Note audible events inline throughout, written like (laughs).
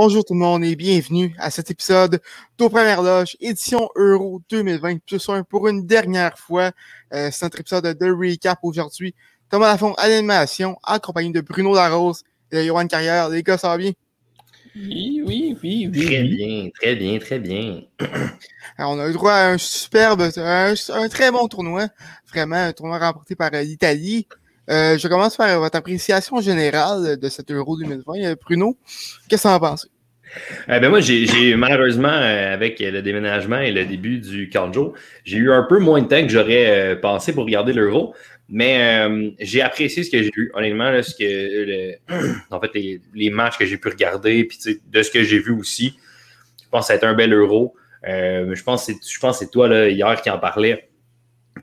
Bonjour tout le monde et bienvenue à cet épisode d'Aux Premières Loges, édition Euro 2020, plus un pour une dernière fois. Euh, c'est notre épisode de recap aujourd'hui. Thomas Lafont à l'animation, en compagnie de Bruno Larose et de Johan Carrière. Les gars, ça va bien? Oui, oui, oui, oui. Très bien, très bien, très bien. Alors, on a eu droit à un superbe, un, un, très bon tournoi. Vraiment, un tournoi remporté par euh, l'Italie. Euh, je commence par votre appréciation générale de cet Euro 2020. Euh, Bruno, qu'est-ce que en penses? Eh ben moi, j'ai malheureusement, euh, avec le déménagement et le début du Canjo, j'ai eu un peu moins de temps que j'aurais pensé pour regarder l'Euro. Mais j'ai apprécié ce que j'ai vu. Honnêtement, ce que, (clears throat) en fait, les, matchs que j'ai pu regarder, puis de ce que j'ai vu aussi, je pense que ça a été un bel Euro. je pense que c'est toi là, hier qui en parlais.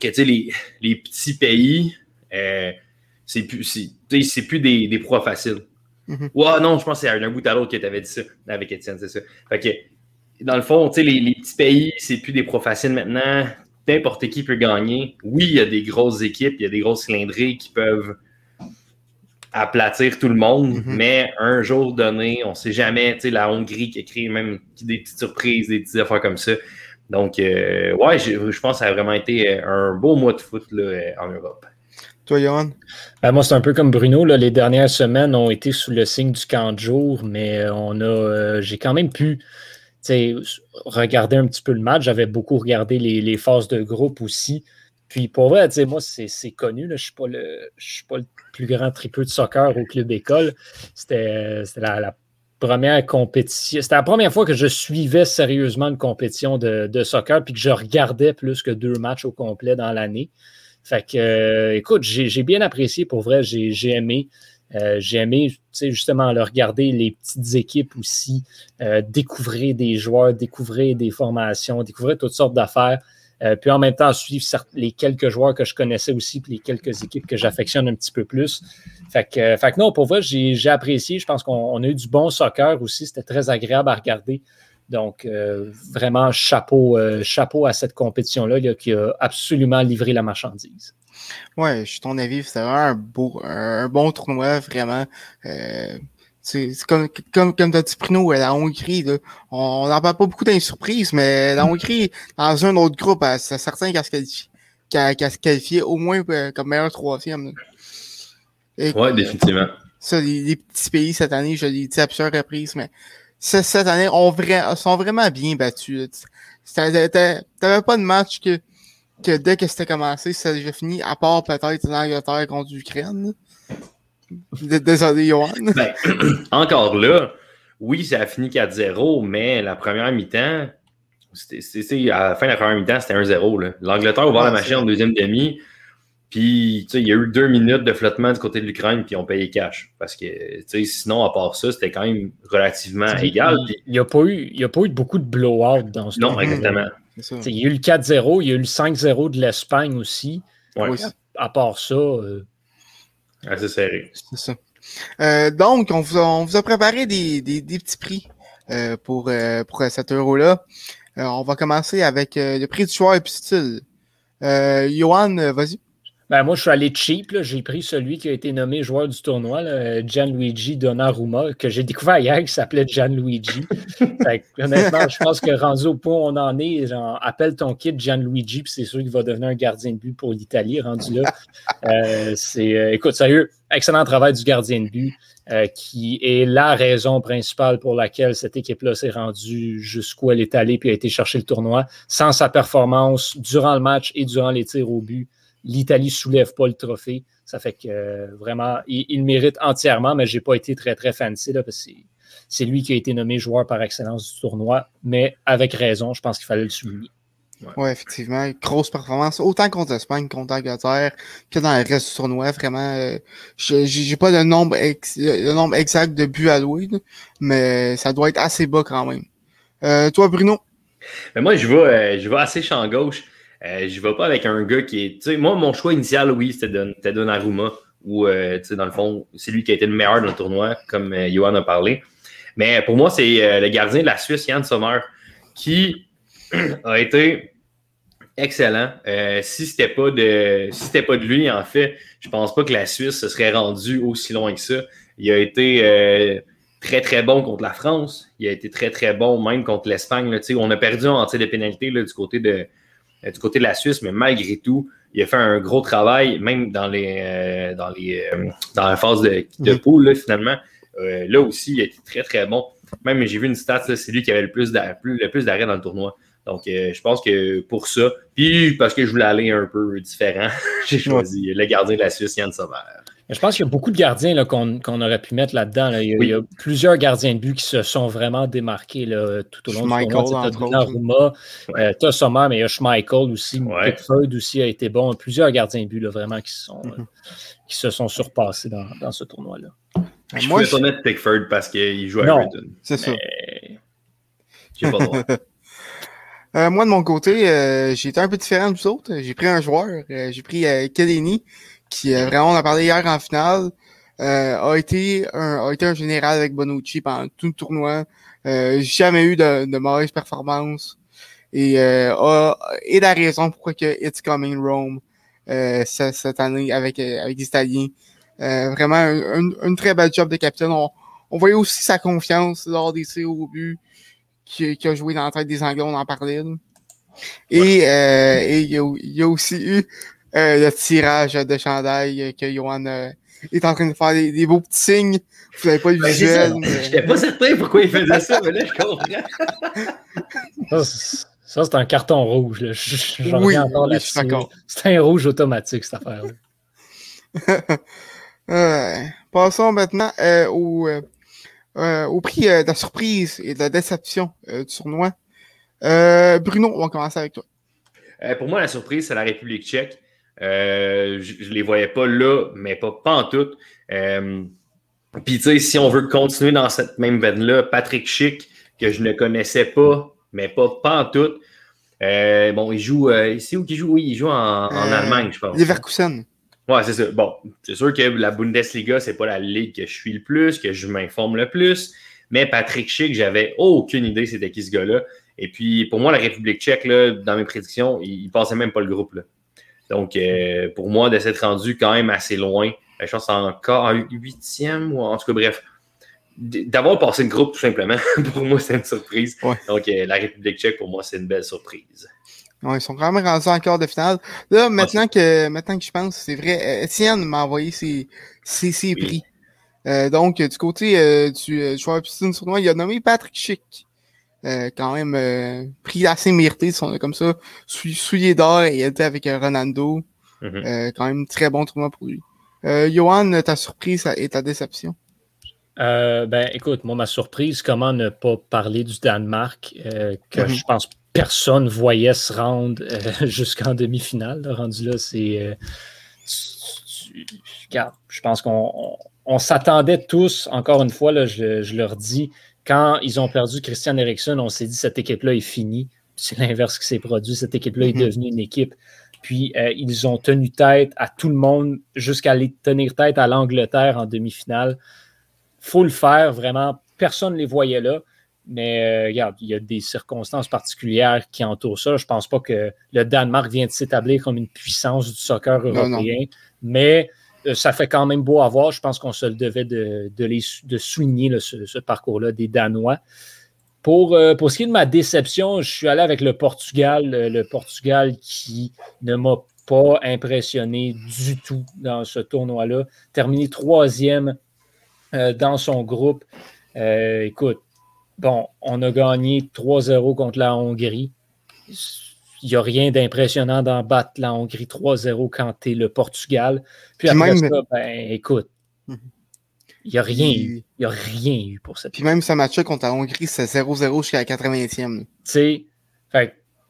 Que les, les petits pays, c'est plus, c'est, plus des, des proies faciles. Mm non, je pense que c'est un bout à l'autre que tu avais dit ça avec Étienne, c'est ça. Fait que, dans le fond, les, les petits pays, c'est plus des proies faciles maintenant. N'importe qui peut gagner. Oui, il y a des grosses équipes, il y a des grosses cylindrées qui peuvent aplatir tout le monde, mm-hmm. mais un jour donné, on ne sait jamais, tu sais, la Hongrie qui a créé même des petites surprises, des petites affaires comme ça. Donc, euh, ouais, je, je, pense que ça a vraiment été un beau mois de foot là, en Europe. Toi, Johan? Ben, moi, c'est un peu comme Bruno. Les dernières semaines ont été sous le signe du camp de jour, mais euh, on a, euh, j'ai quand même pu regarder un petit peu le match. J'avais beaucoup regardé les, phases de groupe aussi. Puis pour vrai, moi, c'est connu. Je ne suis, pas le, suis pas le plus grand tripeux de soccer au club école. C'était la, première compétition. C'était la première fois que je suivais sérieusement une compétition de, de, soccer puis que je regardais plus que deux matchs au complet dans l'année. Fait que, euh, écoute, j'ai bien apprécié pour vrai, j'ai aimé. Euh, j'ai aimé justement le regarder les petites équipes aussi, euh, découvrir des joueurs, découvrir des formations, découvrir toutes sortes d'affaires. puis en même temps, suivre les quelques joueurs que je connaissais aussi, puis les quelques équipes que j'affectionne un petit peu plus. Fait que, fait que non, pour vrai, j'ai apprécié. Je pense qu'on a eu du bon soccer aussi. C'était très agréable à regarder. Donc, euh, vraiment, chapeau, euh, chapeau à cette compétition-là qui a absolument livré la marchandise. Ouais, je suis ton avis. C'est vraiment un, beau, un, bon tournoi, vraiment. Euh, c'est comme, comme, comme tu as dit, Prino, la Hongrie, là, on n'en parle pas beaucoup d'une surprise, mais la mm. Hongrie, dans un autre groupe, c'est certain qu'elle se qualifie, se qualifié au moins comme meilleur troisième. Oui, définitivement. Ça, les, petits pays cette année, je l'ai dit à plusieurs reprises, mais cette année ont sont vraiment bien battus. T'avais pas de match que, que dès que c'était commencé, ça a déjà fini, à part peut-être l'Angleterre contre l'Ukraine. Désolé, Johan. Ben, (clears throat) encore là, oui, ça a fini 4-0, mais la première mi-temps, à la fin de la première mi-temps, c'était 1-0. L'Angleterre a ouvert la machine en deuxième demi. Puis, il y a eu deux minutes de flottement du côté de l'Ukraine, puis ils ont payé cash. Parce que, sinon, à part ça, c'était quand même relativement égal. Il n'y a, pas eu, a pas eu beaucoup de blowout dans ce Non, exactement. Il y a eu le 4-0, il y a eu le 5-0 de l'Espagne aussi. À, part ça. Euh... Assez serré. C'est ça. Euh, donc, on vous, a, on vous, a, préparé des, des, des petits prix euh, pour, euh, pour cet euro-là. on va commencer avec le prix du choix et puis style. Johan, vas-y. Ben, moi, je suis allé cheap. J'ai pris celui qui a été nommé joueur du tournoi, Gianluigi Donnarumma, que j'ai découvert hier, qui s'appelait Gianluigi. (laughs) honnêtement, je pense que rendu au point où on en est, genre, appelle ton kit Gianluigi, puis c'est sûr qu'il va devenir un gardien de but pour l'Italie, rendu là. (laughs) Euh, c'est, euh, écoute, sérieux, excellent travail du gardien de but, euh, qui est la raison principale pour laquelle cette équipe-là s'est rendue jusqu'où elle est allée puis a été chercher le tournoi. Sans sa performance durant le match et durant les tirs au but, l'Italie soulève pas le trophée. Ça fait que euh, vraiment, il, mérite entièrement, mais j'ai pas été très, très fancy là, parce que c'est lui qui a été nommé joueur par excellence du tournoi, mais avec raison, je pense qu'il fallait le souligner. Oui, effectivement. Grosse performance, autant contre l'Espagne, contre l'Angleterre, que dans le reste du tournoi. Vraiment, euh, j'ai pas le nombre, le nombre exact de buts alloués, mais ça doit être assez bas quand même. Euh, toi, Bruno? Mais moi, je vais, je vais assez champ gauche. Euh, je vais pas avec un gars qui est. Moi, mon choix initial, oui, c'était Donnarumma, ou, euh, tu sais, dans le fond, c'est lui qui a été le meilleur dans le tournoi, comme euh, Johan a parlé. Mais pour moi, c'est le gardien de la Suisse, Yann Sommer, qui (clears throat) a été excellent. si c'était pas de si c'était pas de lui, en fait, je pense pas que la Suisse se serait rendue aussi loin que ça. Il a été très, très bon contre la France. Il a été très, très bon même contre l'Espagne. On a perdu en tir de pénalité du, côté de, du côté de la Suisse, mais malgré tout, il a fait un gros travail, même dans, les, dans, les, dans la phase de, de mm-hmm. poule, finalement. là aussi, il a été très, très bon. Même j'ai vu une stat, c'est lui qui avait le plus d'arrêts dans le tournoi. Donc, euh, je pense que pour ça, puis parce que je voulais aller un peu différent, (laughs) j'ai choisi le gardien de la Suisse, Yann Sommer. Je pense qu'il y a beaucoup de gardiens qu'on aurait pu mettre là-dedans. Il, y a plusieurs gardiens de but qui se sont vraiment démarqués là, tout au long du tournoi. Tu as euh, Sommer, mais il y a Schmeichel aussi. Pickford aussi a été bon. Plusieurs gardiens de but là, vraiment qui, sont, mm-hmm. euh, qui se sont surpassés dans, dans ce tournoi-là. Je moi, pouvais pas Pickford parce qu'il joue à Everton. C'est ça. J'ai pas le droit. (laughs) Euh, moi, de mon côté, euh, j'ai été un peu différent de vous autres. J'ai pris un joueur. Euh, j'ai pris euh, qui vraiment, on a parlé hier en finale, a, été un, a été un général avec Bonucci pendant tout le tournoi. j'ai jamais eu de, de mauvaises performances. Et, a, et la raison pourquoi que It's Coming Rome cette année avec, avec les Italiens. vraiment un, très bel job de capitaine. On, on voyait aussi sa confiance lors des tirs au but qui, a joué dans la tête des Anglais, on en parlait. Et, euh, et il, y a, aussi eu euh, le tirage de chandail que Johan euh, est en train de faire des, beaux petits signes. Vous n'avez pas le ben, visuel. Je n'étais pas certain pourquoi il faisait ça, mais là, je comprends. (laughs) Ça, c'est un carton rouge. Là. Je, oui, oui c'est un rouge automatique, cette affaire-là. (laughs) passons maintenant au euh, au prix euh, de la surprise et de la déception euh, du tournoi. Bruno, on va commencer avec toi. pour moi, la surprise, c'est la République tchèque. Je ne les voyais pas là, mais pas, pas en tout. Puis, tu sais, si on veut continuer dans cette même veine-là, Patrick Schick, que je ne connaissais pas, mais pas, pas en tout. bon, il joue. ici où il joue? Oui, il joue en, en Allemagne, je pense. Leverkusen. Ouais, c'est ça. Bon, c'est sûr que la Bundesliga, c'est pas la ligue que je suis le plus, que je m'informe le plus. Mais Patrick Schick, j'avais aucune idée c'était qui ce gars-là. Et puis, pour moi, la République tchèque, là, dans mes prédictions, il, passait même pas le groupe. Là. Donc, euh, pour moi, de s'être rendu quand même assez loin, je pense encore en huitième ou en tout cas, bref, d'avoir passé le groupe, tout simplement, (laughs) pour moi, c'est une surprise. Donc, euh, la République tchèque, pour moi, c'est une belle surprise ils sont quand même rendus en quart de finale. Là, maintenant que maintenant que je pense, c'est vrai, Etienne m'a envoyé ses, ses, ses prix. Euh, donc, du côté euh, du euh, joueur piscine tournoi, il a nommé Patrick Schick. quand même prix assez mérité, comme ça, souillé d'or et était avec Ronaldo. Mm-hmm. quand même très bon tournoi pour lui. Johan, ta surprise et ta déception? ben, écoute, moi, ma surprise, comment ne pas parler du Danemark, que mm-hmm. je pense personne voyait se rendre euh, (laughs) jusqu'en demi-finale. Rendu là, c'est. Euh, je pense qu'on s'attendait tous, encore une fois, là, je, leur dis, quand ils ont perdu Christian Eriksen, on s'est dit cette équipe-là est finie. C'est l'inverse qui s'est produit. Cette équipe-là est mm-hmm. devenue une équipe. Puis euh, ils ont tenu tête à tout le monde jusqu'à aller tenir tête à l'Angleterre en demi-finale. faut le faire, vraiment. Personne ne les voyait là. Mais euh, regarde, il y a des circonstances particulières qui entourent ça. Je ne pense pas que le Danemark vient de s'établir comme une puissance du soccer européen, mais ça fait quand même beau à voir. Je pense qu'on se le devait de, de, souligner ce, parcours-là des Danois. Pour, euh, pour ce qui est de ma déception, je suis allé avec le Portugal, le Portugal qui ne m'a pas impressionné du tout dans ce tournoi-là. Terminé troisième dans son groupe. écoute, Bon, on a gagné 3-0 contre la Hongrie. Il n'y a rien d'impressionnant d'en battre la Hongrie 3-0 quand tu es le Portugal. Puis après ça, ben écoute, mhm. il n'y a rien eu. Il n'y a rien eu pour cette Puis même ce match-là contre la Hongrie, c'est 0-0 jusqu'à la 80e. Tu sais,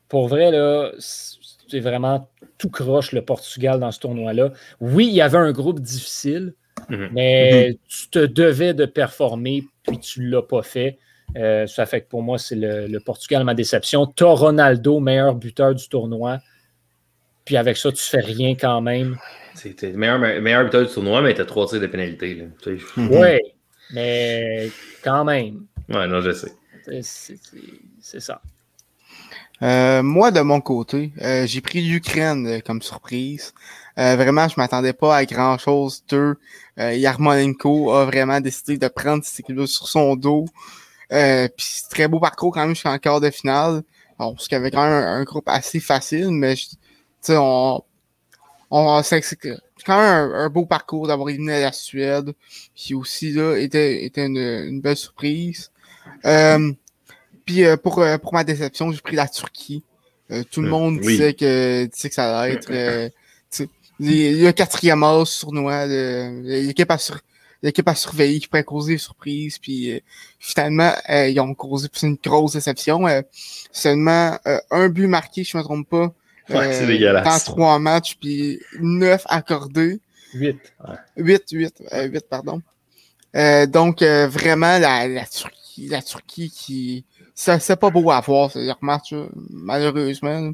pour vrai, là, c'est vraiment tout croche le Portugal dans ce tournoi-là. Oui, il y avait un groupe difficile, mhm. mais mhm. tu te devais de performer, puis tu ne l'as pas fait. Euh, ça fait que pour moi, c'est le, Portugal ma déception. Tu Ronaldo, meilleur buteur du tournoi. Puis avec ça, tu fais rien quand même. C'était le meilleur, meilleur buteur du tournoi, mais tu as trois tirs de pénalité. Oui, mais quand même. Ouais, non, je sais. C'est ça. Euh, moi, de mon côté, euh, j'ai pris l'Ukraine euh, comme surprise. vraiment, je m'attendais pas à grand-chose d'eux. Yarmolenko a vraiment décidé de prendre cette équipe sur son dos. Puis très beau parcours quand même jusqu'en quart de finale. Bon, parce qu'il y avait quand même un, groupe assez facile, mais on, on c'est quand même un, beau parcours d'avoir éliminé la Suède. Puis aussi là, était, était une, une belle surprise. Euh, puis euh, pour, euh, pour ma déception, j'ai pris la Turquie. Euh, tout le monde disait, que, disait que ça allait être le quatrième as tournoi, l'équipe à, sur, l'équipe à surveiller qui pourrait causer des surprises. Puis finalement, ils ont causé une grosse déception. seulement un but marqué, je ne me trompe pas. Ouais, c'est dégueulasse. Dans trois matchs, puis neuf accordés. Huit. Huit, huit, huit, pardon. donc vraiment la, la Turquie, la Turquie qui c'est pas beau à voir, ce match, malheureusement.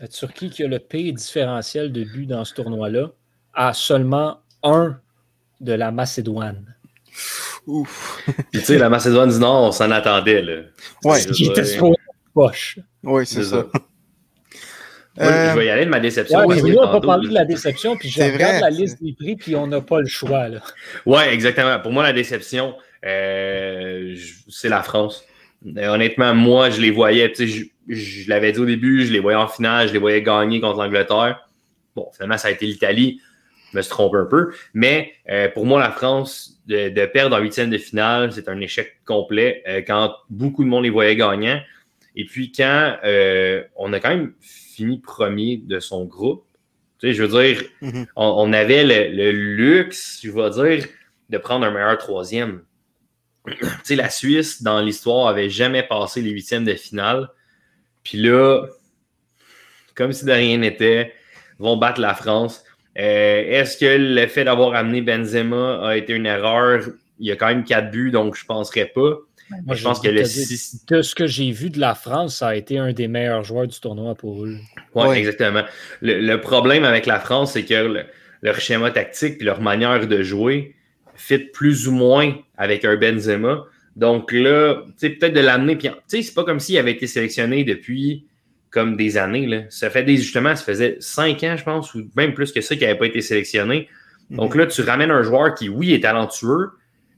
La Turquie qui a le pire différentiel de but dans ce tournoi-là a seulement un de la Macédoine. Ouf. (laughs) tu sais, la Macédoine du Nord, on s'en attendait. Là. Ouais. Qui était sur poche. Oui, c'est ça. Euh, je vais y aller de ma déception. Ouais, mais on va parler de la déception, puis je regarde la liste des prix, puis on n'a pas le choix. Oui, exactement. Pour moi, la déception, euh, c'est la France. Euh, honnêtement, moi, je les voyais, je, je l'avais dit au début, je les voyais en finale, je les voyais gagner contre l'Angleterre. Bon, finalement, ça a été l'Italie. Je me suis trompé un peu. Mais euh, pour moi, la France, de, perdre en huitième de finale, c'est un échec complet euh, quand beaucoup de monde les voyait gagnants. Et puis quand on a quand même fini premier de son groupe, tu sais, je veux dire, mm-hmm. on, avait le, le, luxe, je vais dire, de prendre un meilleur troisième. sais, la Suisse, dans l'histoire, avait jamais passé les huitièmes de finale. Puis là, comme si de rien n'était, vont battre la France. Euh, est-ce que le fait d'avoir amené Benzema a été une erreur? Il y a quand même quatre buts, donc je ne penserais pas. Moi, je pense que le De ce que j'ai vu de la France, ça a été un des meilleurs joueurs du tournoi pour eux. Oui, exactement. Le, problème avec la France, c'est que leur schéma tactique et leur manière de jouer, fit plus ou moins avec un Benzema. Donc là, tu sais, peut-être de l'amener. Puis, tu sais, c'est pas comme s'il avait été sélectionné depuis comme des années. Là. Ça fait des, justement, ça faisait cinq ans, je pense, ou même plus que ça, qu'il n'avait pas été sélectionné. Donc mhm. là, tu ramènes un joueur qui, oui, est talentueux,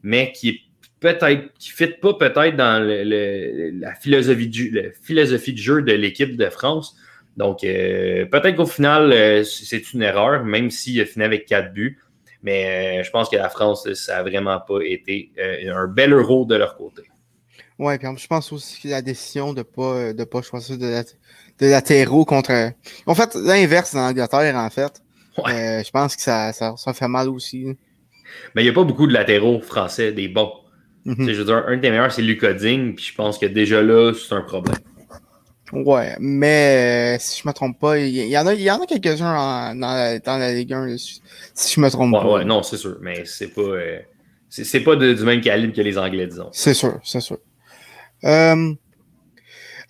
mais qui est peut-être, qui ne fit pas peut-être dans la, philosophie du, la philosophie de jeu de l'équipe de France. Donc, euh, peut-être qu'au final, euh, c'est une erreur, même s'il a fini avec quatre buts. Mais euh, je pense que la France, ça n'a vraiment pas été un bel euro de leur côté. Oui, puis je pense aussi que la décision de ne pas, de pas choisir de, la, de latéraux contre. En fait, l'inverse dans l'Angleterre, en fait. Euh, je pense que ça, ça, fait mal aussi. Mais il n'y a pas beaucoup de latéraux français, des bons. Mhm. Je veux dire, un des meilleurs, c'est Lucoding, puis je pense que déjà là, c'est un problème. Ouais, mais euh, si je me trompe pas, il y, en a, y en a quelques-uns dans, la, dans la Ligue 1, si je me trompe pas. Ouais, non, c'est sûr, mais c'est pas, euh, c'est pas du même calibre que les Anglais, disons. C'est sûr, c'est sûr. Euh,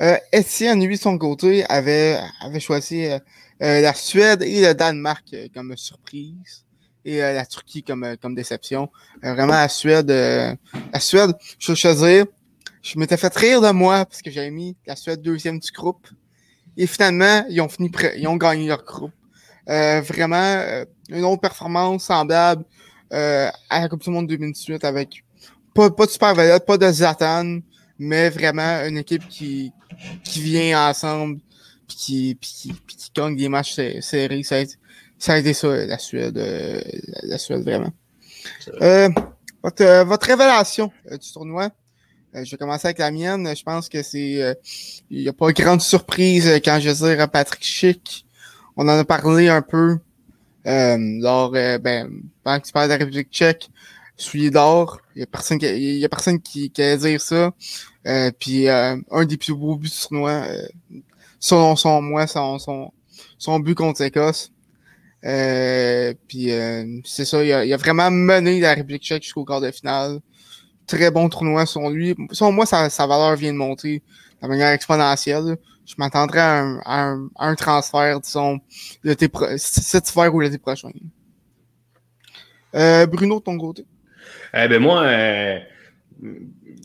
euh, Etienne, lui, son côté, avait, avait choisi euh, la Suède et le Danemark comme surprise et la Turquie comme, comme déception. vraiment, la Suède, la Suède, je choisir je m'étais fait rire de moi parce que j'avais mis la Suède deuxième du groupe. Et finalement, ils ont fini ils ont gagné leur groupe. Euh, vraiment, euh, une autre performance semblable euh, à la Coupe du Monde 2018 avec pas, pas de super vedette, pas de Zatan, mais vraiment une équipe qui, qui vient ensemble puis qui, puis qui, qui gagne des matchs serrés. Ça a, été, ça a ça, la Suède, la Suède vraiment. votre, votre révélation du tournoi, euh, je vais commencer avec la mienne. Je pense que c'est. Euh, il n'y a pas grande surprise euh, quand je veux dire Patrick Schick. On en a parlé un peu lors ben, pendant que tu parles de la République tchèque. Celui d'or. Il n'y a personne qui y a personne qui, qui a dire ça. puis un des plus beaux buts du tournoi, selon son moi, son, son, son but contre l'Écosse. puis c'est ça, il a, a, vraiment mené la République tchèque jusqu'au quart de finale très bon tournoi sur lui. Selon moi, sa, valeur vient de monter de manière exponentielle. Je m'attendrais à un, transfert, disons, cet hiver ou l'été prochain. Euh, Bruno, de ton côté? Eh ben moi, euh,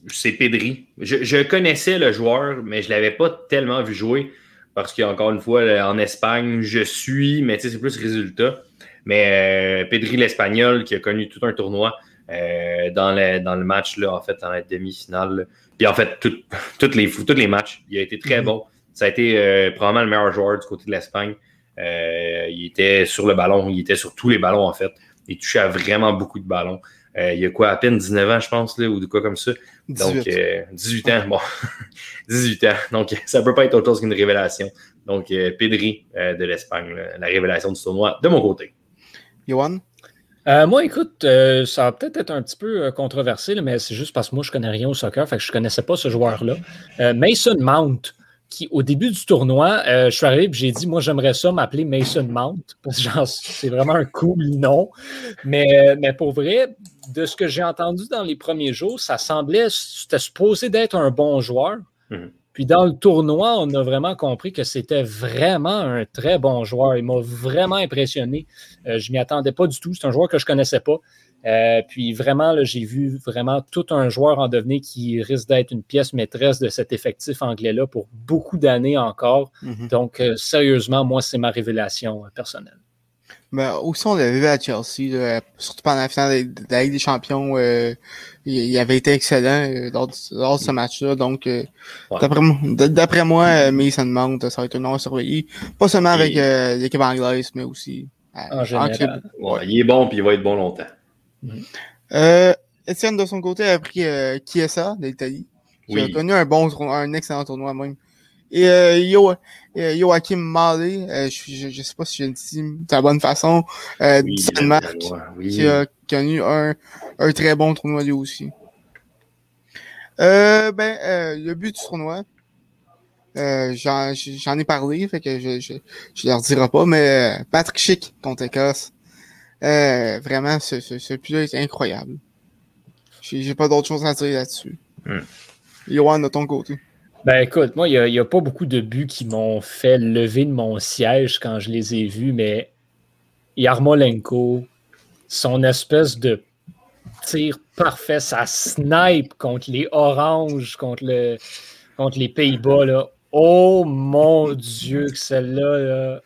c'est Pedri. Je, connaissais le joueur, mais je ne l'avais pas tellement vu jouer parce qu'encore une fois, en Espagne, je suis, mais c'est plus résultat. Mais euh, Pedri, l'Espagnol, qui a connu tout un tournoi euh, dans, le, dans le match, là, en fait, en la demi-finale. Puis en fait, (laughs) toutes les, tous les matchs, il a été très mhm. bon. Ça a été euh, probablement le meilleur joueur du côté de l'Espagne. il était sur le ballon, il était sur tous les ballons, en fait. Il touchait à vraiment beaucoup de ballons. Il y a quoi, à peine 19 ans, je pense, là, ou de quoi comme ça. Donc, 18 ans, bon, (laughs) 18 ans. Donc, (laughs) ça ne peut pas être autre chose qu'une révélation. Donc, Pedri de l'Espagne, la révélation du tournoi de mon côté. Johan? Euh, moi, écoute, euh, ça va peut-être être un petit peu euh, controversé, mais c'est juste parce que moi, je ne connais rien au soccer, fait que je ne connaissais pas ce joueur-là. Mason Mount, au début du tournoi, je suis arrivé et j'ai dit, moi, j'aimerais ça m'appeler Mason Mount, parce que c'est vraiment un cool nom. Mais, mais pour vrai, de ce que j'ai entendu dans les premiers jours, ça semblait, c'était supposé d'être un bon joueur. Mhm. Puis dans le tournoi, on a vraiment compris que c'était vraiment un très bon joueur. Il m'a vraiment impressionné. Euh, je ne m'y attendais pas du tout. C'est un joueur que je ne connaissais pas. Euh, puis vraiment, j'ai vu vraiment tout un joueur en devenir qui risque d'être une pièce maîtresse de cet effectif anglais-là pour beaucoup d'années encore. Mm-hmm. Donc, euh, sérieusement, moi, c'est ma révélation personnelle. Mais aussi, on l'avait vu à Chelsea, surtout pendant la finale de la Ligue des Champions. Euh, il, avait été excellent euh, lors, de ce match-là. Donc, euh, d'après moi, Mason Mount, ça va être un nom à surveiller. Pas seulement avec l'équipe anglaise, mais aussi en général. il est bon, puis il va être bon longtemps. Mm. Etienne, de son côté, a pris Chiesa d'Italie. Il a connu un bon un excellent tournoi même. Et euh, Yo, euh, Joachim Malé, euh, je ne sais pas si je le dis de la bonne façon, euh, oui, Danemark, qui a connu un, un très bon tournoi lui aussi. Euh, ben, euh, le but du tournoi, euh, j'en ai parlé, fait que je, je, je leur dirai pas, mais Patrick Schick contre Écosse. Euh, vraiment, ce, ce, ce but-là est incroyable. J'ai pas d'autre chose à dire là-dessus. Hmm. Johan, de ton côté. Ben écoute, moi, il n'y a, pas beaucoup de buts qui m'ont fait lever de mon siège quand je les ai vus, mais Yarmolenko, son espèce de tir parfait, sa snipe contre les Oranges, contre, le, contre les Pays-Bas, là. Oh mon Dieu, que celle-là,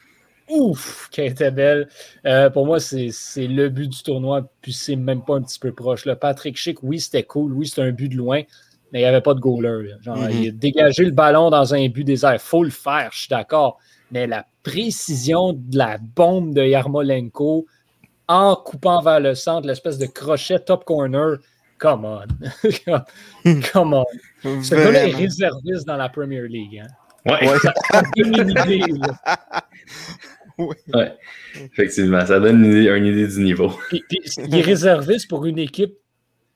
ouf, qu'elle était belle. Euh, pour moi, c'est le but du tournoi, puis c'est même pas un petit peu proche. Patrick Schick, oui, c'était cool, oui, c'était un but de loin, mais il n'y avait pas de goaler. Genre, mm-hmm. il a dégagé le ballon dans un but désert. Il faut le faire, je suis d'accord. Mais la précision de la bombe de Yarmolenko en coupant vers le centre, l'espèce de crochet top corner, come on. (laughs) come on. Ce gars est réserviste dans la Premier League. Hein? Ouais. ouais. Ça donne une idée. (laughs) Ouais. Effectivement, ça donne une idée, une idée du niveau. il est réserviste pour une équipe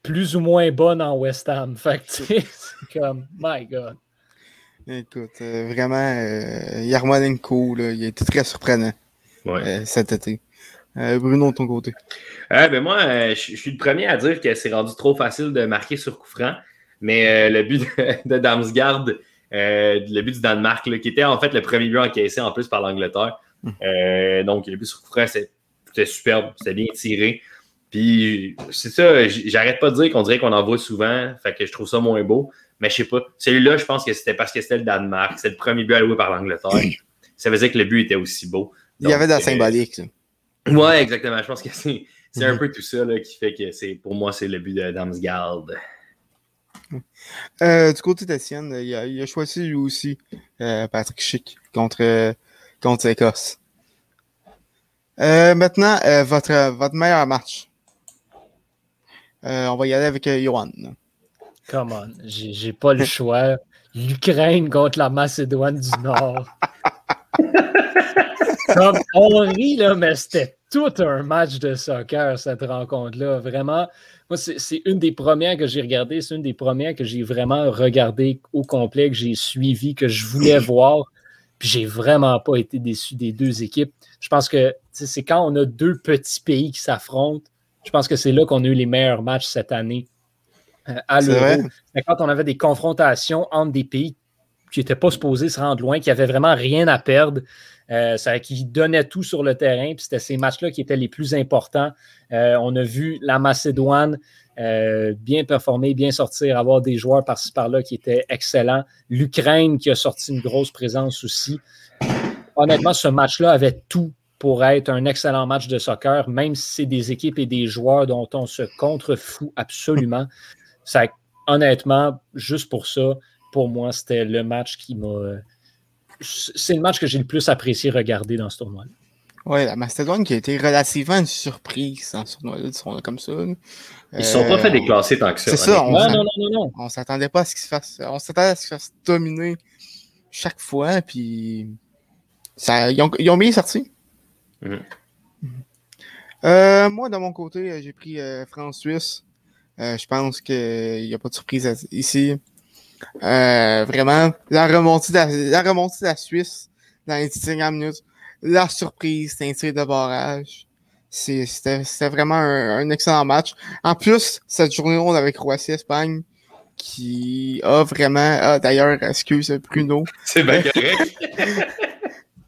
plus ou moins bonne en West Ham. Fait que, (laughs) c'est comme, my God. Écoute, euh, vraiment, euh, Yarmolenko, là, il a été très surprenant euh, cet été. Euh, Bruno, de ton côté? ben moi, je suis le premier à dire que c'est rendu trop facile de marquer sur coup franc. Mais le but de, (laughs) de Damsgaard, le but du Danemark, qui était en fait le premier but encaissé en plus par l'Angleterre. Hum. donc, le but sur coup franc, c'était superbe, c'était bien tiré. Puis c'est ça, j'arrête pas de dire qu'on dirait qu'on en voit souvent, fait que je trouve ça moins beau. Mais je sais pas. Celui-là, je pense que c'était parce que c'était le Danemark. C'est le premier but alloué par l'Angleterre. Ça faisait que le but était aussi beau. Il y avait de la euh, symbolique. Ça. Ouais, exactement. Je pense que c'est un mhm. peu tout ça là, qui fait que c'est pour moi, c'est le but de Damsgaard. Euh, du côté d'Etienne, il, il, a choisi lui aussi euh, Patrick Schick contre, contre l'Écosse. maintenant, votre, votre meilleur match. Euh, on va y aller avec euh, Johan. Come on, j'ai pas le choix. L'Ukraine contre la Macédoine du Nord. (laughs) Comme on rit, là, mais c'était tout un match de soccer, cette rencontre-là. Vraiment, moi, c'est une des premières que j'ai regardées. C'est une des premières que j'ai vraiment regardé au complet, que j'ai suivi, que je voulais (clears throat) voir. Puis j'ai vraiment pas été déçu des deux équipes. Je pense que c'est quand on a deux petits pays qui s'affrontent je pense que c'est là qu'on a eu les meilleurs matchs cette année euh, à l'Euro. Quand on avait des confrontations entre des pays qui n'étaient pas supposés se rendre loin, qui n'avaient vraiment rien à perdre, euh, ça, qui donnaient tout sur le terrain. Puis c'était ces matchs-là qui étaient les plus importants. Euh, on a vu la Macédoine euh, bien performer, bien sortir, avoir des joueurs par-ci par-là qui étaient excellents. L'Ukraine qui a sorti une grosse présence aussi. Honnêtement, ce match-là avait tout pour être un excellent match de soccer, même si c'est des équipes et des joueurs dont on se contrefout absolument. Ça, honnêtement, juste pour ça, pour moi, c'était le match qui m'a. C'est le match que j'ai le plus apprécié regarder dans ce tournoi. -là. Oui, la Macédoine qui a été relativement une surprise dans ce tournoi-là, disons comme ça. Ils ne sont pas fait euh, déclasser tant que ça. C'est ça. On non, non, non, non, On s'attendait pas à ce qu'ils se fassent. On s'attendait à ce qu'ils se fassent dominer chaque fois, puis ça, ils, ont, ils ont bien sorti. Mm. Euh, moi, de mon côté, j'ai pris euh, France-Suisse. Euh, je pense qu'il n'y a pas de surprise ici. Euh, vraiment, la remontée, de la, la remontée de la Suisse dans les 10 minutes la surprise, c'est un tir de barrage. C'était vraiment un, excellent match. En plus, cette journée ronde avec Croatie-Espagne, qui a vraiment... Ah, D'ailleurs, excuse Bruno. C'est bien correct. (laughs)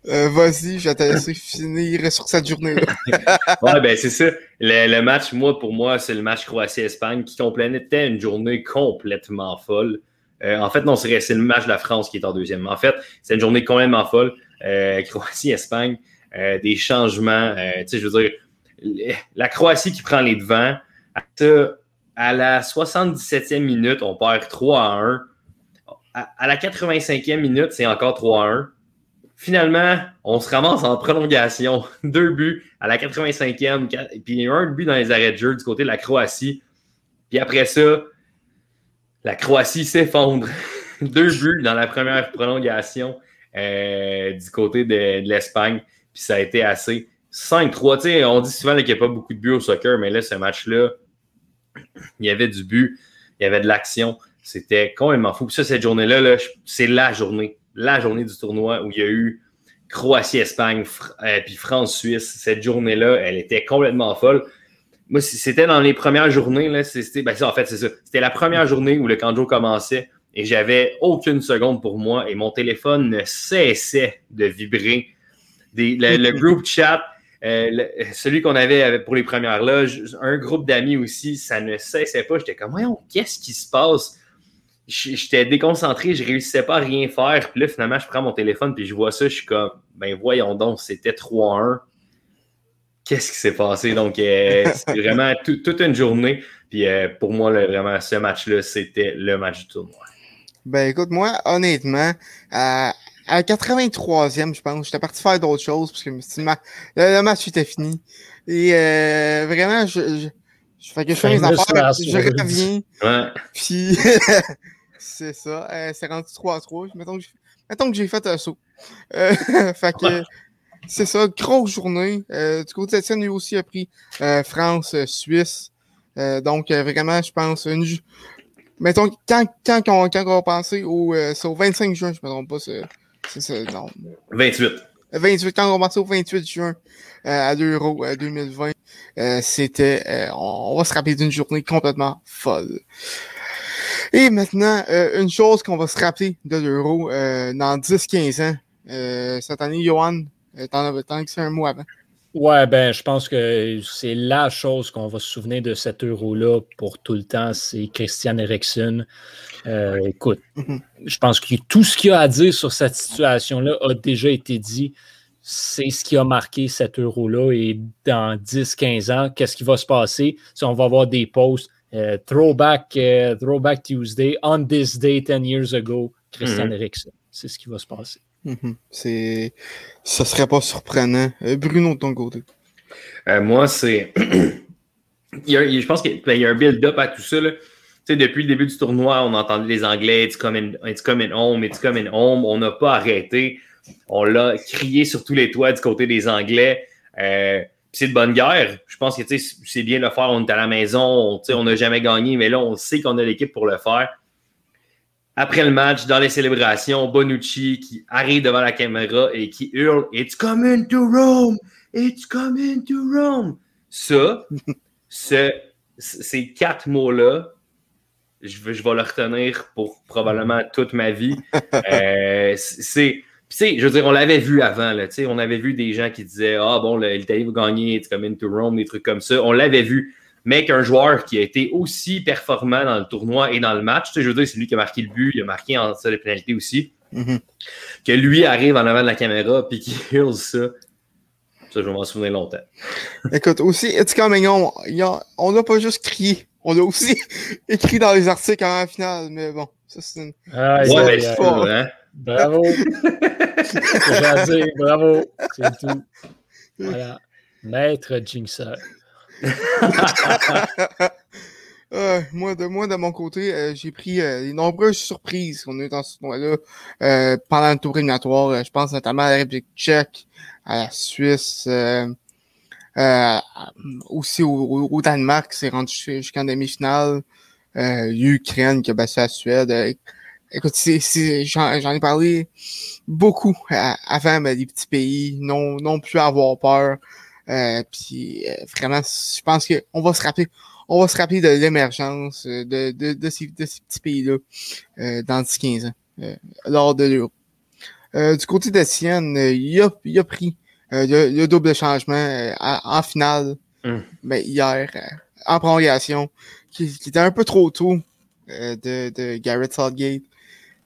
Euh, Vas-y, je vais te laisser finir sur cette journée-là. (laughs) ouais, ben c'est ça. Le, match, moi, pour moi, c'est le match Croatie-Espagne qui complétait une journée complètement folle. Euh, en fait, non, c'est le match de la France qui est en deuxième. En fait, c'est une journée complètement folle. Euh, Croatie-Espagne, des changements. Tu sais, je veux dire, la Croatie qui prend les devants. À, la 77e minute, on perd 3 à 1. À, la 85e minute, c'est encore 3 à 1. Finalement, on se ramasse en prolongation. (laughs) Deux buts à la 85e, puis un but dans les arrêts de jeu du côté de la Croatie. Puis après ça, la Croatie s'effondre. (laughs) Deux buts dans la première prolongation. Euh, du côté de, l'Espagne. Puis ça a été assez 5-3. On dit souvent qu'il n'y a pas beaucoup de buts au soccer, mais là, ce match-là, (clears throat) il y avait du but, il y avait de l'action. C'était complètement fou. Puis ça, cette journée-là, -là, c'est la journée, la journée du tournoi où il y a eu Croatie-Espagne, euh, puis France-Suisse. Cette journée-là, elle était complètement folle. Moi, c'était dans les premières journées. Là, ben, en fait, c'est ça. C'était la première journée où le Canjo commençait et j'avais aucune seconde pour moi et mon téléphone ne cessait de vibrer. le, (laughs) groupe chat, euh, celui qu'on avait pour les premières loges, un groupe d'amis aussi, ça ne cessait pas. J'étais comme, voyons, qu'est-ce qui se passe? J'étais déconcentré, je réussissais pas à rien faire. Puis là, finalement, je prends mon téléphone puis je vois ça, je suis comme, ben voyons donc, c'était 3-1. Qu'est-ce qui s'est passé? Donc, euh, (laughs) c'est vraiment toute une journée. Puis euh, pour moi, vraiment, ce match-là, c'était le match du tournoi. Ben écoute, moi, honnêtement, à, à 83e, je pense, j'étais parti faire d'autres choses parce que le, match était fini. Et euh, vraiment, je, je, je, fais que je fais mes affaires, je reviens. Ouais. Puis (laughs) (laughs) c'est ça. Euh, c'est rendu 3-3. Mettons que, mettons que j'ai fait un saut. Euh, (laughs) fait que c'est ça, grosse journée. Euh, du côté de scène, lui aussi a pris euh, France, Suisse. donc vraiment, je pense, une, mettons, quand, quand, quand, quand on va penser au, au 25 juin, je ne me trompe pas, c'est non. 28. 28, quand on va penser au 28 juin à l'Euro 2020, euh, c'était, on, va se rappeler d'une journée complètement folle. Et maintenant, euh, une chose qu'on va se rappeler de l'Euro dans 10-15 ans, cette année, Johan, t'en t'en as un mot avant. Ouais, ben, je pense que c'est la chose qu'on va se souvenir de cet euro-là pour tout le temps, c'est Christian Eriksen. Euh, écoute, mm-hmm. je pense que tout ce qu'il y a à dire sur cette situation-là a déjà été dit. C'est ce qui a marqué cet euro-là. Et dans 10-15 ans, qu'est-ce qui va se passer? Si on va avoir des posts euh, throwback, euh, throwback Tuesday, on this day 10 years ago, Christian mm-hmm. Eriksen. C'est ce qui va se passer. Mm C'est, ça serait pas surprenant. Euh, Bruno, de ton côté. Euh, moi, c'est. (clears throat) il y a, je pense qu'il y a un build-up à tout ça. Là. depuis le début du tournoi, on entendait les Anglais It's coming, it's coming home, it's coming home. On n'a pas arrêté. On l'a crié sur tous les toits du côté des Anglais. Euh, c'est de bonne guerre. Je pense que c'est bien de le faire. On est à la maison. On n'a jamais gagné, mais là, on sait qu'on a l'équipe pour le faire. Après le match, dans les célébrations, Bonucci qui arrive devant la caméra et qui hurle It's coming to Rome! It's coming to Rome! Ça, (laughs) ce, ces quatre mots-là, je, vais, je vais le retenir pour probablement toute ma vie. (laughs) Euh, c'est. Je veux dire, on l'avait vu avant, là, on avait vu des gens qui disaient Ah bon, l'Italie va gagner, it's coming to Rome, des trucs comme ça. On l'avait vu. mais qu'un joueur qui a été aussi performant dans le tournoi et dans le match, tu sais, je veux dire, c'est lui qui a marqué le but, il a marqué en ça les pénalités aussi, Mhm. que lui arrive en avant de la caméra puis qu'il (laughs) heal ça. Ça, je vais m'en souvenir longtemps. Écoute, aussi, y a- on n'a pas juste crié, on a aussi (laughs) écrit dans les articles en finale, mais bon, ça c'est une... Aïe, Ouais, aïe. c'est fort. hein? Bravo. J'ai à dire. Bravo. C'est tout. Voilà. Maître Jinxer. (laughs) Euh, moi, de, moi, de mon côté, euh, j'ai pris euh, les nombreuses surprises qu'on a eu dans ce tournoi-là euh, pendant le tour éliminatoire. Je pense notamment à la République tchèque, à la Suisse, aussi au, au- au Danemark qui s'est rendu jusqu- jusqu'en demi-finale. L'Ukraine qui a battu la Suède. Euh, écoute, c'est, c'est- j'en, j'en ai parlé beaucoup à- avant, mais les petits pays, non, non plus à avoir peur. Euh, puis euh, vraiment, je pense qu'on va se rappeler on va se rappeler de l'émergence euh, de, de, de, ces, de ces petits pays-là euh, dans 10-15 ans, euh, lors de l'Euro. Euh, du côté de Sienne, euh, il, a, il a pris euh, le, le double changement euh, en, finale, Mm. ben, hier, euh, en prolongation, qui, qui était un peu trop tôt euh, de, de Garrett Southgate.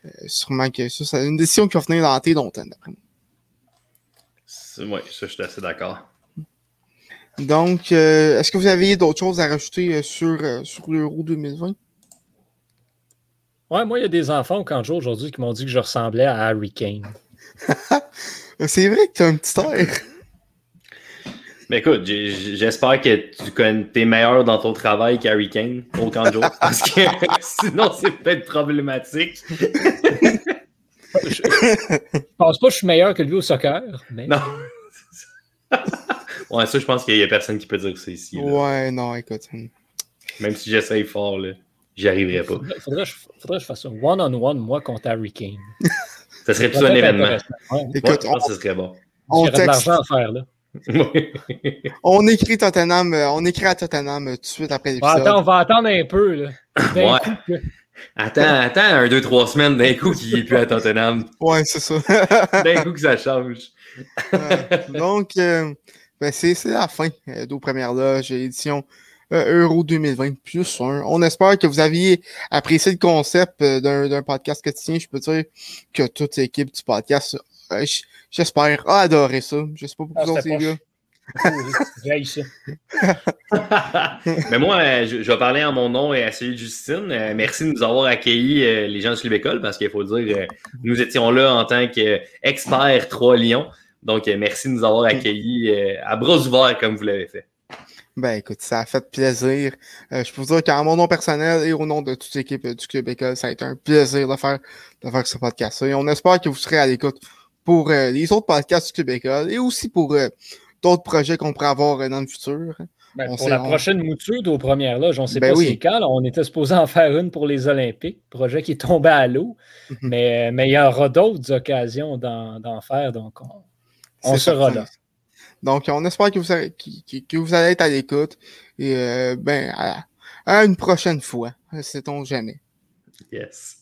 Euh, sûrement que ça, c'est une décision qui va venir dans longtemps, d'après moi. C'est- Ouais, ça, je suis assez d'accord. Donc, euh, est-ce que vous avez d'autres choses à rajouter euh, sur, euh, sur l'Euro 2020? Ouais, moi, il y a des enfants au camp de jour aujourd'hui qui m'ont dit que je ressemblais à Harry Kane. (laughs) C'est vrai que tu as un petit air. Mais écoute, j'espère que tu connais, es meilleur dans ton travail qu'Harry Kane au camp de jour, (laughs) parce que (laughs) sinon, c'est peut-être problématique. Je, je pense pas que je suis meilleur que lui au soccer, mais Non. (laughs) ouais, ça, je pense qu'il y a personne qui peut dire ça ici. là. Ouais, non, écoute. Même si j'essaye fort, là, j'y arriverai pas. faudrait, faudrait que je, faudrait que je fasse ça one-on-one, moi, contre Harry Kane. Ça serait plus un événement. Ouais. Ouais, Écoute, je pense que ce serait bon. on, texte, l'argent à faire, là. On écrit Tottenham, euh, on écrit à Tottenham euh, tout de suite après Bon, l'épisode. attends, on va attendre un peu, là. D'un Ouais. coup, que- Attends, attends, un, deux, trois semaines, d'un coup, qu'il est plus à Tottenham. Ouais, c'est ça. D'un coup, que ça change. Ouais. Donc, euh, ben c'est c'est la fin euh, d'aux premières loges, édition euh, Euro 2020 plus 1. On espère que vous aviez apprécié le concept euh, d'un d'un podcast quotidien. Je peux dire que toute l'équipe du podcast, euh, j'espère, a adoré ça. Je sais pas pour Ah, vous autres, les gars. (laughs) Mais moi, euh, je, je vais parler en mon nom et à celui de Justine. Euh, merci de nous avoir accueillis, euh, les gens de Club École, parce qu'il faut le dire, euh, nous étions là en tant qu'experts 3 Lions. Donc, euh, merci de nous avoir accueillis euh, à bras ouverts comme vous l'avez fait. Ben écoute, ça a fait plaisir. Euh, je peux vous dire qu'en mon nom personnel et au nom de toute l'équipe du Club École, ça a été un plaisir de faire, de faire ce podcast Et on espère que vous serez à l'écoute pour euh, les autres podcasts du École et aussi pour euh, d'autres projets qu'on pourrait avoir euh, dans le futur. Ben, On pour la on- prochaine mouture aux premières loges, on ne sait Ben pas oui. c'est quand. là. On était supposé en faire une pour les Olympiques, projet qui est tombé à l'eau. Mhm. mais, mais il y aura d'autres occasions d'en d'en faire, donc on, sera certain. là. Donc, on espère que vous, allez- qui- qui- que vous allez être à l'écoute. Et euh, ben, à, à une prochaine fois. Sait-on jamais. Yes.